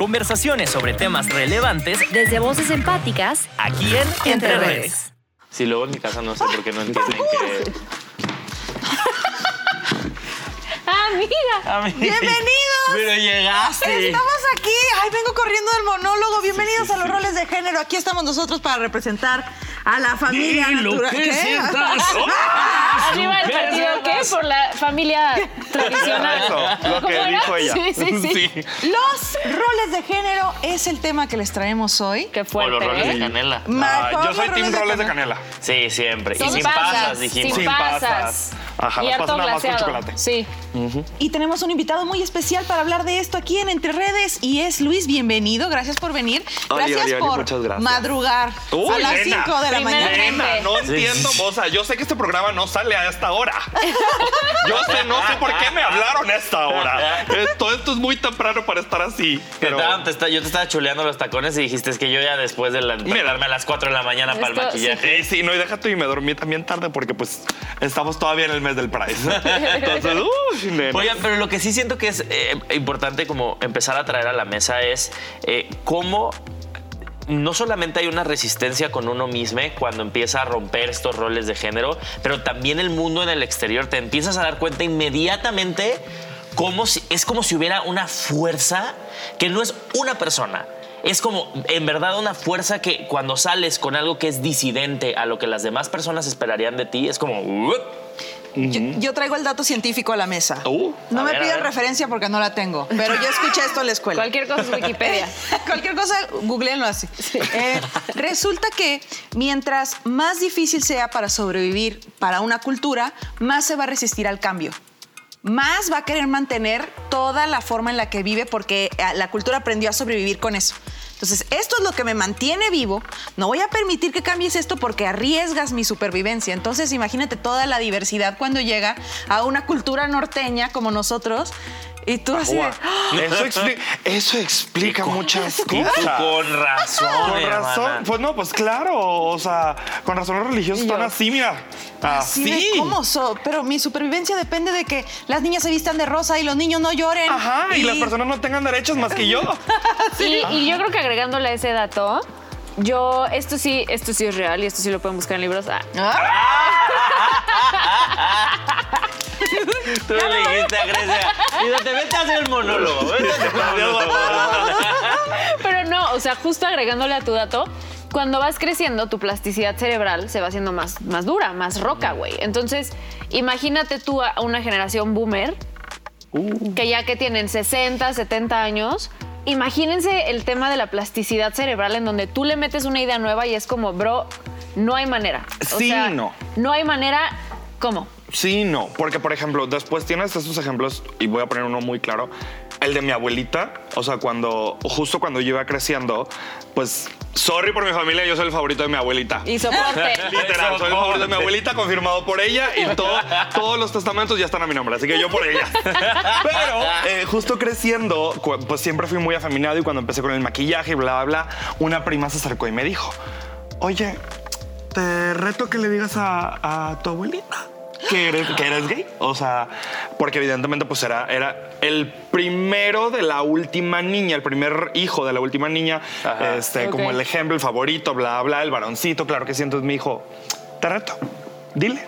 Conversaciones sobre temas relevantes Desde voces empáticas, aquí en Entre Redes. Si luego en mi casa no sé por qué no entienden que. Amiga. ¡Bienvenidos! Pero llegaste. Estamos aquí. Ay, vengo corriendo del monólogo. Bienvenidos a los roles de género. Aquí estamos nosotros para representar a la familia natural. ¿Qué? Arriba el partido, ¿qué? Por la familia tradicional. Eso, lo que dijo ella. Sí, sí, sí. Los roles de género es el tema que les traemos hoy. Qué O fuerte, los roles ¿eh? de canela. Ah, yo soy team roles de canela. Sí, siempre. Sin y sin pasas, pasas, dijimos. Sin pasas. Ajá, y las harto pasas nada más con glaseado. chocolate. Sí. Y tenemos un invitado muy especial para hablar de esto aquí en Entre Redes y es Luis. Bienvenido. Gracias por venir. Gracias por gracias. madrugar Uy, a las nena. 5 de la Primer mañana. nena. Nena, no entiendo, o sea, yo sé que este programa no sale a esta hora. Yo sé, no sé por qué me hablaron a esta hora. Esto, esto es muy temprano para estar así. Te Pero estaban- te está- yo te estaba chuleando los tacones y dijiste es que yo ya después de la, darme a las 4 de la mañana para el maquillaje. Sí, sí, no, y déjate y me dormí también tarde porque pues estamos todavía en el mes del Pride. Entonces, uy, nena. Oigan, pero lo que sí siento que es eh, importante como empezar a traer a la mesa es eh, cómo no solamente hay una resistencia con uno mismo cuando empieza a romper estos roles de género, pero también el mundo en el exterior te empiezas a dar cuenta inmediatamente cómo si- es como si hubiera una fuerza que no es una persona. Es como, en verdad, una fuerza que cuando sales con algo que es disidente a lo que las demás personas esperarían de ti, es como... Yo, yo traigo el dato científico a la mesa. Uh, no me ver. referencia porque no la tengo, pero yo escuché esto en la escuela. Cualquier cosa es Wikipedia. Cualquier cosa, googleenlo así. Eh, resulta que mientras más difícil sea para sobrevivir para una cultura, más se va a resistir al cambio. Más va a querer mantener toda la forma en la que vive porque eh, la cultura aprendió a sobrevivir con eso. Entonces, esto es lo que me mantiene vivo. No voy a permitir que cambies esto porque arriesgas mi supervivencia. Entonces, imagínate toda la diversidad cuando llega a una cultura norteña como nosotros. Y tú así de, Guau. Eso, expli- eso explica muchas cosas. Con razón, Con razón, hermana. pues no, pues claro, o sea, con razón los religiosos están así, mira. Así de, Así. ¿Cómo so? Pero mi supervivencia depende de que las niñas se vistan de rosa y los niños no lloren. Ajá, y, las personas no tengan derechos más que yo. Y, y yo creo que agregándole a ese dato, yo, esto sí, esto sí es real y esto sí lo pueden buscar en libros. Ah, Tú le dijiste a Grecia, y te vete a hacer el monólogo. Vete a hacer el monólogo. Pero no, o sea, justo agregándole a tu dato, cuando vas creciendo, tu plasticidad cerebral se va haciendo más, más dura, más roca, güey. Entonces, imagínate tú a una generación boomer, que ya que tienen 60, 70 años, imagínense el tema de la plasticidad cerebral en donde tú le metes una idea nueva y es como, bro, no hay manera. O Sí, sea, no. No hay manera, ¿cómo? Sí, no, porque por ejemplo, después tienes estos ejemplos y voy a poner uno muy claro. El de mi abuelita, o sea, cuando justo cuando yo iba creciendo, pues sorry por mi familia, yo soy el favorito de mi abuelita. Y soporte. Literal, soy el favorito de mi abuelita, confirmado por ella y todo- todos los testamentos ya están a mi nombre, así que yo por ella. Pero eh, justo creciendo, pues siempre fui muy afeminado y cuando empecé con el maquillaje y bla, bla, bla, una prima se acercó y me dijo, oye, te reto que le digas a, a tu abuelita que eres, que eres gay. O sea, porque evidentemente pues era, era el primero de la última niña, el primer hijo de la última niña, Ajá. este, como el ejemplo, el favorito, bla, bla, el varoncito, claro que sí. Entonces me dijo, te reto, dile.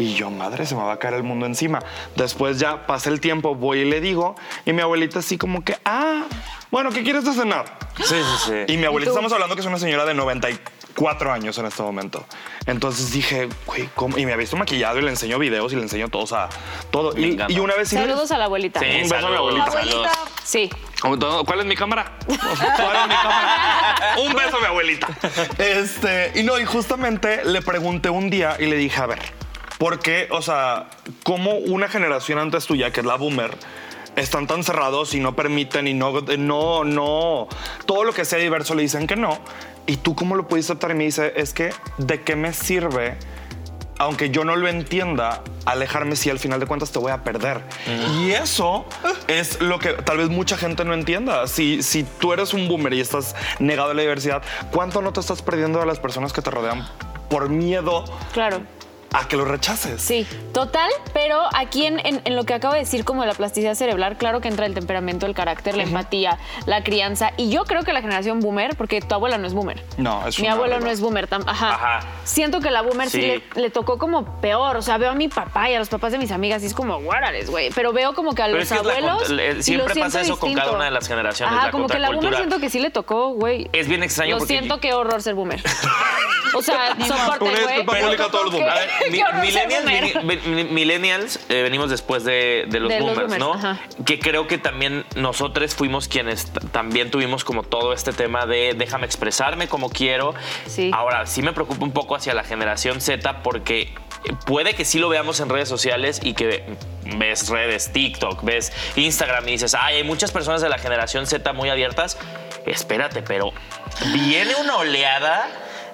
Y yo, madre, se me va a caer el mundo encima. Después ya pasa el tiempo, voy y le digo, y mi abuelita así como que, ah, bueno, ¿qué quieres de cenar? Sí, sí, sí. Y mi abuelita, estamos hablando que es una señora de 94 años en este momento. Entonces dije, güey, ¿cómo? Y me ha visto maquillado y le enseño videos y le enseño todo, o sea, todo. Y, una vez Saludos a la abuelita. Sí, Un beso a mi saludos, abuelita. Sí. ¿Cuál es mi cámara? ¿Cuál es mi cámara? Un beso a mi abuelita. Este, y no, y justamente le pregunté un día y le dije, a ver, ¿por qué, o sea, cómo una generación antes tuya, que es la boomer, están tan cerrados y no permiten y no, no, no, todo lo que sea diverso le dicen que no? ¿Y tú cómo lo pudiste aceptar? Y me dice, es que, ¿de qué me sirve aunque yo no lo entienda, alejarme si al final de cuentas te voy a perder. Y eso es lo que tal vez mucha gente no entienda. Si, si tú eres un boomer y estás negado a la diversidad, ¿cuánto no te estás perdiendo de las personas que te rodean por miedo Claro. A que lo rechaces. Sí, total, pero aquí en, en- en lo que acabo de decir como de la plasticidad cerebral, claro que entra el temperamento, el carácter, la empatía, la crianza. Y yo creo que la generación boomer, porque tu abuela no es boomer. No, es Mi abuelo no es boomer. tam- Ajá. Ajá. Siento que la boomer sí, Sí. le, le tocó como peor. O sea, veo a mi papá y a los papás de mis amigas y es como, guárales, güey. Pero veo como que a Pero los es que es la abuelos. siempre lo siento pasa eso con cada una de las generaciones, Ajá, la como que la boomer siento que sí le tocó, güey. Es bien extraño Lo porque siento, yo- qué horror ser boomer. O sea, soporte, güey. mi- millennials, eh, venimos después de, de los De los boomers, ¿no? ajá. Que creo que también nosotros fuimos quienes también tuvimos como todo este tema de déjame expresarme como quiero. Sí. Ahora, sí me preocupa un poco hacia la generación Z porque puede que sí lo veamos en redes sociales y que ves redes, TikTok, ves Instagram y dices, ay, hay muchas personas de la generación Z muy abiertas. Espérate, pero viene una oleada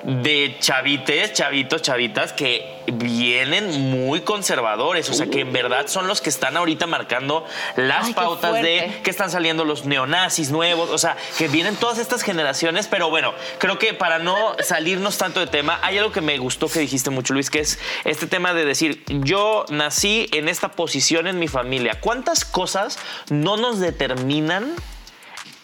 de chavites, chavitos, chavitas que vienen muy conservadores, o sea, que en verdad son los que están ahorita marcando las Ay, pautas de que están saliendo los neonazis nuevos, o sea, que vienen todas estas generaciones, pero bueno, creo que para no salirnos tanto de tema, hay algo que me gustó que dijiste mucho, Luis, que es este tema de decir, yo nací en esta posición en mi familia, ¿cuántas cosas no nos determinan?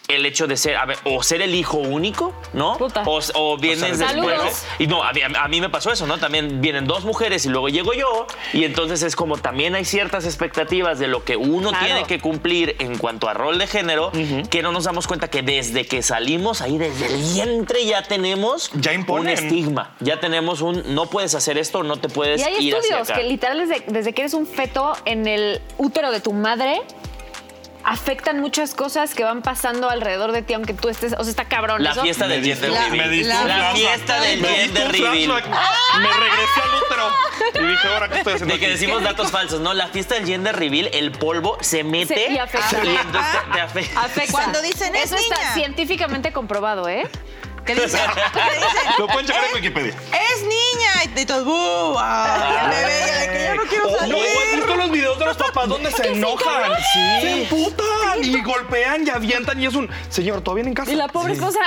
El hecho de ser, a ver, o ser el hijo único, ¿no? Puta. O, o vienes sea, después. Saludos. Y no, a mí, a mí me pasó eso, ¿no? También vienen dos mujeres y luego llego yo. Y entonces es como también hay ciertas expectativas de lo que uno Claro. tiene que cumplir en cuanto a rol de género, que no nos damos cuenta que desde que salimos ahí, desde el vientre, ya tenemos Ya un estigma. Ya tenemos un no puedes hacer esto, no te puedes Y hay ir hacia estudios acá. que literal desde, desde que eres un feto en el útero de tu madre afectan muchas cosas que van pasando alrededor de ti, aunque tú estés, o sea, está cabrón. La eso. fiesta del Me gender diste- reveal. La- La flashback. fiesta del Me gender diste un reveal. Me regresé al útero. Y dije, ahora qué estoy haciendo De que aquí? decimos datos falsos, ¿no? La fiesta del gender reveal, el polvo se mete Sí, y afecta. y entonces te, te afecta. Afecta. Cuando dicen, "Es Eso está niña". científicamente comprobado, ¿eh? ¿Qué dicen? ¿Qué dicen? Lo pueden checar en Wikipedia. Es niña. Y todos, ¡buh! ¡Ah, bebé! Y de que yo no quiero Oh, salir. ¿No has visto los videos de los papás donde se enojan? Se emputan y golpean y avientan y es un señor, ¿todo bien en casa? Y la pobre esposa.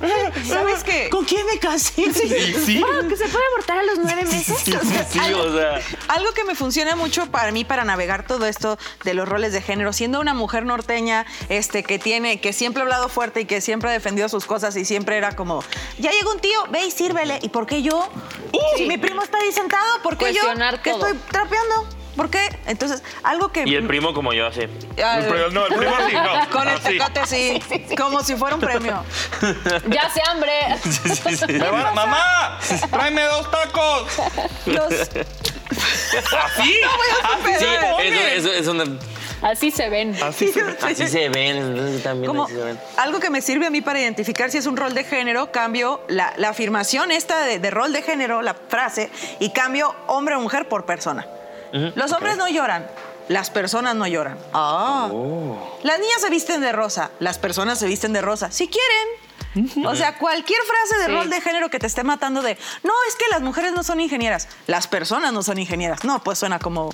¿Sabes qué? ¿Con quién me casé? Sí, sí. Ah, que se puede abortar a los nueve meses. Sí, sí, o sea. Algo que me funciona mucho para mí para navegar todo esto de los roles de género, siendo una mujer norteña, este, que tiene, que siempre ha hablado fuerte y que siempre ha defendido sus cosas y siempre era como, ya llegó un tío, ve y sírvele. ¿Y por qué yo? Si mi primo está ahí sentado, ¿por qué yo? Cuestionar Que todo. estoy trapeando. ¿Por qué? Entonces, algo que. Y el primo como yo, así. Ah, no, el primo sí, no. Con el Así. tecate sí, como si fuera un premio. Ya se hambre. Me van- ¡Mamá! ¡Tráeme dos tacos! Los, ¿Así? Sí, Pero, eso, eso es una. Así se ven. Así se ve. Así se ven, entonces también como así se ven. algo que me sirve a mí para identificar si es un rol de género, cambio la, la afirmación esta de, de rol de género, la frase, y cambio hombre o mujer por persona. Los hombres no lloran, las personas no lloran. Ah. Las niñas se visten de rosa, las personas se visten de rosa, si quieren. O sea, cualquier frase de Sí. rol de género que te esté matando de, no, es que las mujeres no son ingenieras, las personas no son ingenieras. No, pues suena como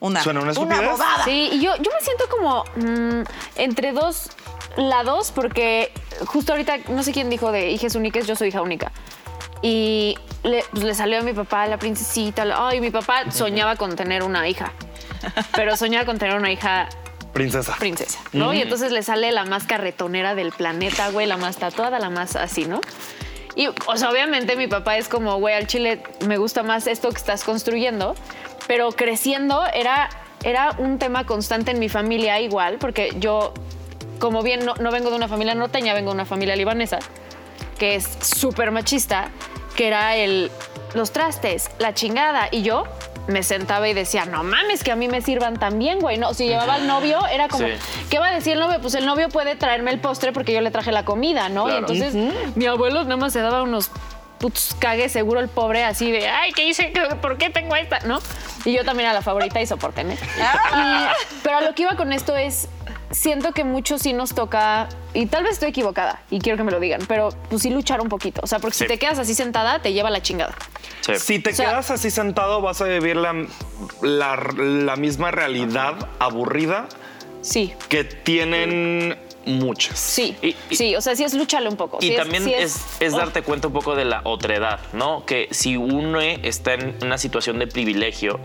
una, Suena una bobada. Sí, y yo, yo me siento como mm, entre dos lados, porque justo ahorita, no sé quién dijo de hijas únicas, yo soy hija única. Y le, pues, le salió a mi papá la princesita. la- Ay, mi papá soñaba con tener una hija, pero soñaba con tener una hija Princesa. princesa, ¿no? Y entonces le sale la más carretonera del planeta, güey, la más tatuada, la más así, ¿no? Y, o sea, obviamente mi papá es como, güey, al chile me gusta más esto que estás construyendo, pero creciendo era, era un tema constante en mi familia igual, porque yo, como bien no, no vengo de una familia norteña, vengo de una familia libanesa, que es súper machista, que era el, los trastes, la chingada, y yo me sentaba y decía, no mames, que a mí me sirvan también, güey. No, si llevaba al novio, era como, Sí. ¿qué va a decir el novio? Pues el novio puede traerme el postre porque yo le traje la comida, ¿no? Y entonces mi abuelo nada más se daba unos putos cagues seguro el pobre así de, ay, ¿qué hice? ¿Qué- ¿Por qué tengo esta? ¿No? Y yo también era la favorita y soportenme. Y- pero a lo que iba con esto es, siento que mucho sí nos toca, y tal vez estoy equivocada, y quiero que me lo digan, pero pues sí luchar un poquito. O sea, porque Sí. si te quedas así sentada, te lleva la chingada. Sí. Si te O sea- quedas así sentado, vas a vivir la, la- la misma realidad aburrida Sí. que tienen muchas. Sí, Y- y- sí, o sea, sí es lucharle un poco. Y sí es- también sí es, es oh, darte cuenta un poco de la otredad, ¿no? Que si uno está en una situación de privilegio,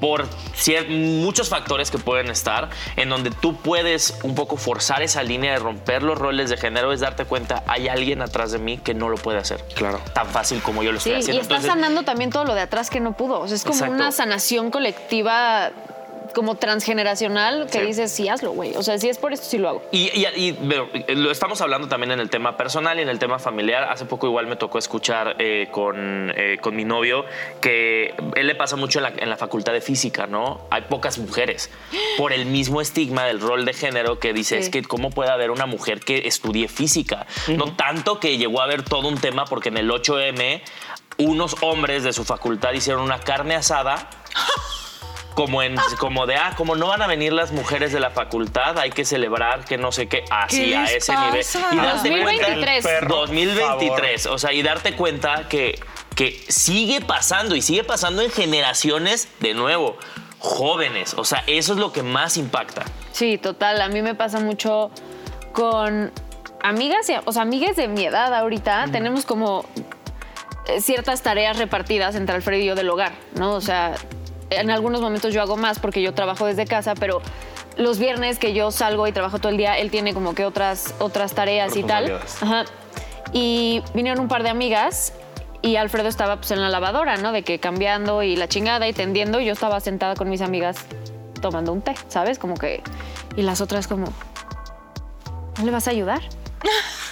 por muchos factores que pueden estar, en donde tú puedes un poco forzar esa línea de romper los roles de género, es darte cuenta, hay alguien atrás de mí que no lo puede hacer. Claro. Tan fácil como yo lo Sí, estoy y haciendo. está Entonces, sanando también todo lo de atrás que no pudo. O sea, es como Exacto. una sanación colectiva como transgeneracional que Sí. dices, sí, hazlo, güey. O sea, si es por esto, sí lo hago. Y, y- y, bueno, lo estamos hablando también en el tema personal y en el tema familiar. Hace poco igual me tocó escuchar eh, con, eh, con mi novio que él le pasa mucho en la, en la facultad de física, ¿no? Hay pocas mujeres por el mismo estigma del rol de género que dice, Sí. es que cómo puede haber una mujer que estudie física. No tanto que llegó a haber todo un tema porque en el 8M unos hombres de su facultad hicieron una carne asada como en como de ah como no van a venir las mujeres de la facultad hay que celebrar que no sé qué así ¿Qué a ese pasa? nivel y darte cuenta 2023. Perro, 2023 o sea y darte cuenta que que sigue pasando y sigue pasando en generaciones de nuevo jóvenes o sea eso es lo que más impacta Sí, total. A mí me pasa mucho con amigas, y- o sea, amigas de mi edad ahorita. Tenemos como eh, ciertas tareas repartidas entre Alfredo y yo del hogar, ¿no? O sea, en algunos momentos yo hago más porque yo trabajo desde casa, pero los viernes que yo salgo y trabajo todo el día, él tiene como que otras, otras tareas y tal. Ajá. Y vinieron un par de amigas y Alfredo estaba pues en la lavadora, ¿no? De que cambiando y la chingada y tendiendo. Y yo estaba sentada con mis amigas tomando un té, ¿sabes? Como que... Y las otras como... ¿No le vas a ayudar?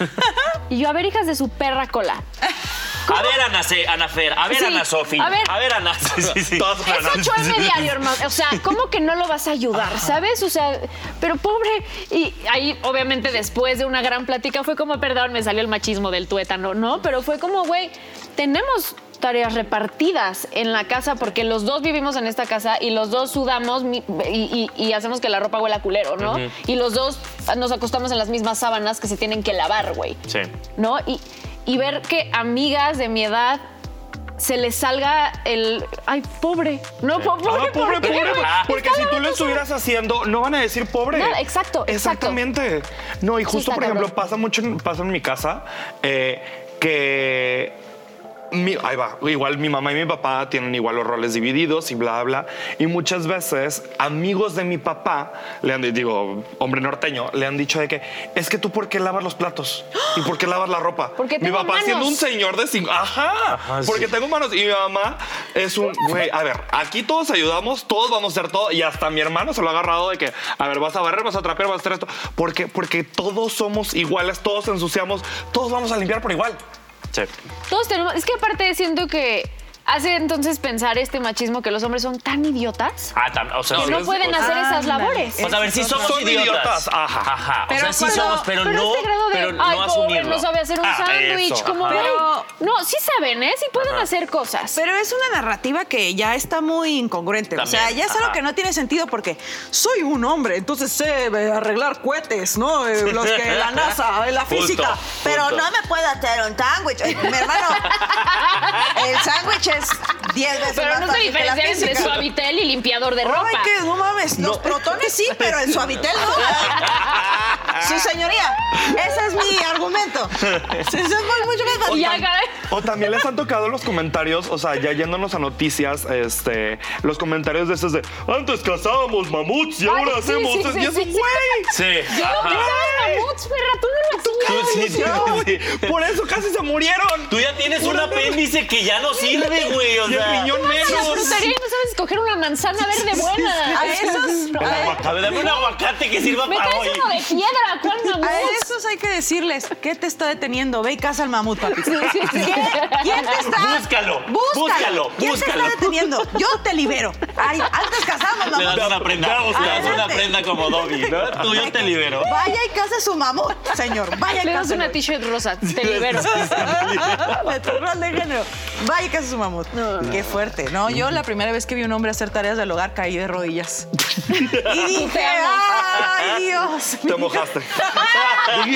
y yo, a ver, hijas de su perra cola. A ver Ana, Ana Fer a ver Sí, Ana Sofi a ver. a ver Ana sí, sí, sí. Todas Es frenan. 8M diario, hermano. O sea, ¿cómo que no lo vas a ayudar? ¿Sabes? O sea, pero pobre. Y ahí, obviamente, después de una gran plática, fue como, perdón, me salió el machismo del tuétano, ¿no? Pero fue como, güey, tenemos tareas repartidas en la casa porque los dos vivimos en esta casa y los dos sudamos mi- y, y- y hacemos que la ropa huela culero, ¿no? Y los dos nos acostamos en las mismas sábanas que se tienen que lavar, güey. sí ¿no? Y, y ver que amigas de mi edad se les salga el. Ay, pobre. No, po- pobre, Ah, pobre, ¿por qué, pobre, porque Está si tú lo estuvieras haciendo, no van a decir pobre. No, exacto, exacto. Exactamente. No, y justo, por ejemplo, pasa mucho en, pasa en mi casa eh, que. Mi- ahí va, igual mi mamá y mi papá tienen igual los roles divididos y bla, bla. Y muchas veces amigos de mi papá, le han di- digo, hombre norteño, le han dicho de que es que tú por qué lavas los platos y por qué lavas la ropa. Porque mi papá manos. siendo un señor de cinco, ajá, porque tengo manos y mi mamá es un, güey, a ver, aquí todos ayudamos, todos vamos a hacer todo y hasta mi hermano se lo ha agarrado de que, a ver, vas a barrer, vas a trapear, vas a hacer esto, porque, porque todos somos iguales, todos ensuciamos, todos vamos a limpiar por igual. Todos tenemos. Es que aparte siento que hace entonces pensar este machismo que los hombres son tan idiotas ah tam- o sea que no pueden hacer esas labores. O sea, a ver, sí somos Son idiotas. idiotas, ajá. Ajá. Pero o sea, sí cuando- somos, pero, pero no, este grado de, pero ay, no pobre, asumirlo. no sabe hacer un Ah, sándwich, como. Pero- No, sí saben, ¿eh? Sí pueden hacer cosas. Pero es una narrativa que ya está muy incongruente. o sea, ya es algo que no tiene sentido porque soy un hombre, entonces sé eh, arreglar cohetes, ¿no? Eh, Los que la NASA, eh, la física. Pero no me puedo hacer un sándwich. Mi hermano, el sándwich es 10 veces Pero más no se fácil que la diferencia entre suavitel y limpiador de ropa. Ay, que no mames. Los protones sí, pero el suavitel no. Su señoría, ese es mi argumento. Eso es mucho más fácil. Caray. O también les han tocado los comentarios, o sea, ya yéndonos a noticias, este, los comentarios de esos de antes cazábamos mamuts y Ay, ahora sí, hacemos. sí, y sí, sí, sí. güey. Sí. Yo no mamuts, perra, tú no lo sí, No, sí. Por eso casi se murieron. Tú ya tienes un apéndice que ya no sirve, güey. O Y el sea, riñón la menos. Sabes escoger una manzana verde buena. A esos, a, a ver, dame un aguacate que sirva Me para traes hoy. uno de piedra, ¿cuál mamut? a esos hay que decirles, ¿qué te está deteniendo? Ve y caza al mamut, papi. sí, sí. ¿Qué? ¿Quién te está? Búscalo, Búscalo. búscalo, ¿Quién búscalo. te está deteniendo? Yo te libero. Ay, antes cazamos, Le das mamut. una prenda, le das una prenda como Dobby, ¿no? Tú yo te libero. Vaya y caza su mamut, señor. Vaya y Le das una t-shirt rosa, te libero. de tu rol de género. Vaya y caza su mamut. Qué fuerte. No, yo la primera vez que vi un hombre hacer tareas del hogar caí de rodillas. Y dije, ay, Dios. Te mojaste. ¡ay!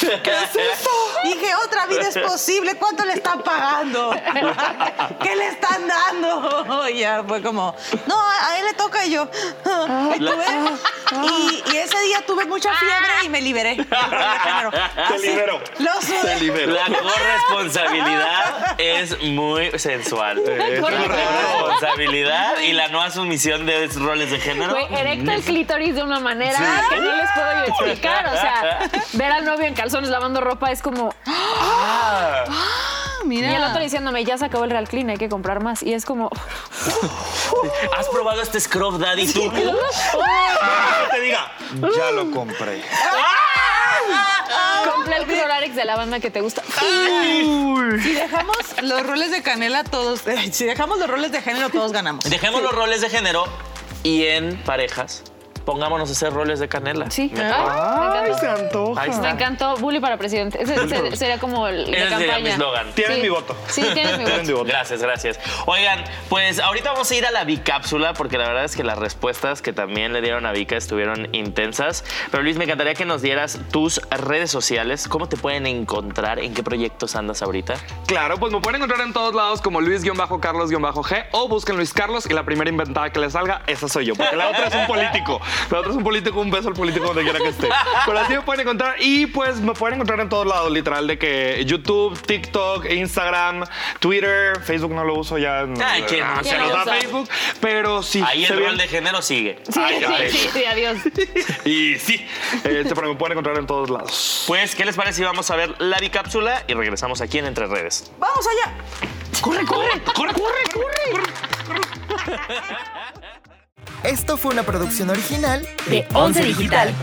¿Qué es esto? Dije, otra vida es posible? ¿Cuánto le están pagando? ¿Qué le están dando? Y ya fue como, no, a él le toca y yo. Y, tuve- y- y ese día tuve mucha fiebre y me liberé. Te. Lo Te sudé. libero. La corresponsabilidad es muy sensual. Es La muy corresponsabilidad y la no asunción de roles de género. Güey, erecta el clítoris de una manera que no les puedo explicar. O sea, ver al novio en calzones lavando ropa es como. Ah, mira. Y el otro diciéndome, ya se acabó el Real Clean, hay que comprar más. Y es como. ¿Has probado este Scrub Daddy tú? Te diga, ya lo compré. Compré el Cloralex de la banda que te gusta. Si dejamos los roles de canela, todos. Si dejamos los roles de género, todos ganamos. Dejemos los roles de género y en parejas pongámonos a hacer roles de canela. Sí. Me- Ah, me Ay, se encantó. antoja. Ahí está. Me encantó. Bully para presidente. Ese, ese sería como el de Ese sería campaña. mi eslogan. Tienen Sí. mi voto. Sí, tienes mi Tienen mi voto. voto. Gracias, gracias. Oigan, pues ahorita vamos a ir a la bicápsula porque la verdad es que las respuestas que también le dieron a Vika estuvieron intensas. Pero Luis, me encantaría que nos dieras tus redes sociales. ¿Cómo te pueden encontrar? ¿En qué proyectos andas ahorita? Claro, pues me pueden encontrar en todos lados como Luis-Carlos-G o busquen Luis Carlos y la primera inventada que les salga, esa soy yo. Porque la otra es un político. Es un político, un beso al político donde quiera que esté. Pero así me pueden encontrar y pues me pueden encontrar en todos lados, literal, de que YouTube, TikTok, Instagram, Twitter, Facebook no lo uso ya. Ay, ¿quién ah, no se ¿Quién nos lo da usa? Facebook, pero sí. Ahí el rol de género sigue. Sí, Ay, sí, sí, sí, adiós. Y sí, este, pero me pueden encontrar en todos lados. Pues, ¿qué les parece si vamos a ver la bicápsula y regresamos aquí en Entre Redes? ¡Vamos allá! ¡Corre, corre! ¡Corre, corre, corre! Esto fue una producción original De Once Digital.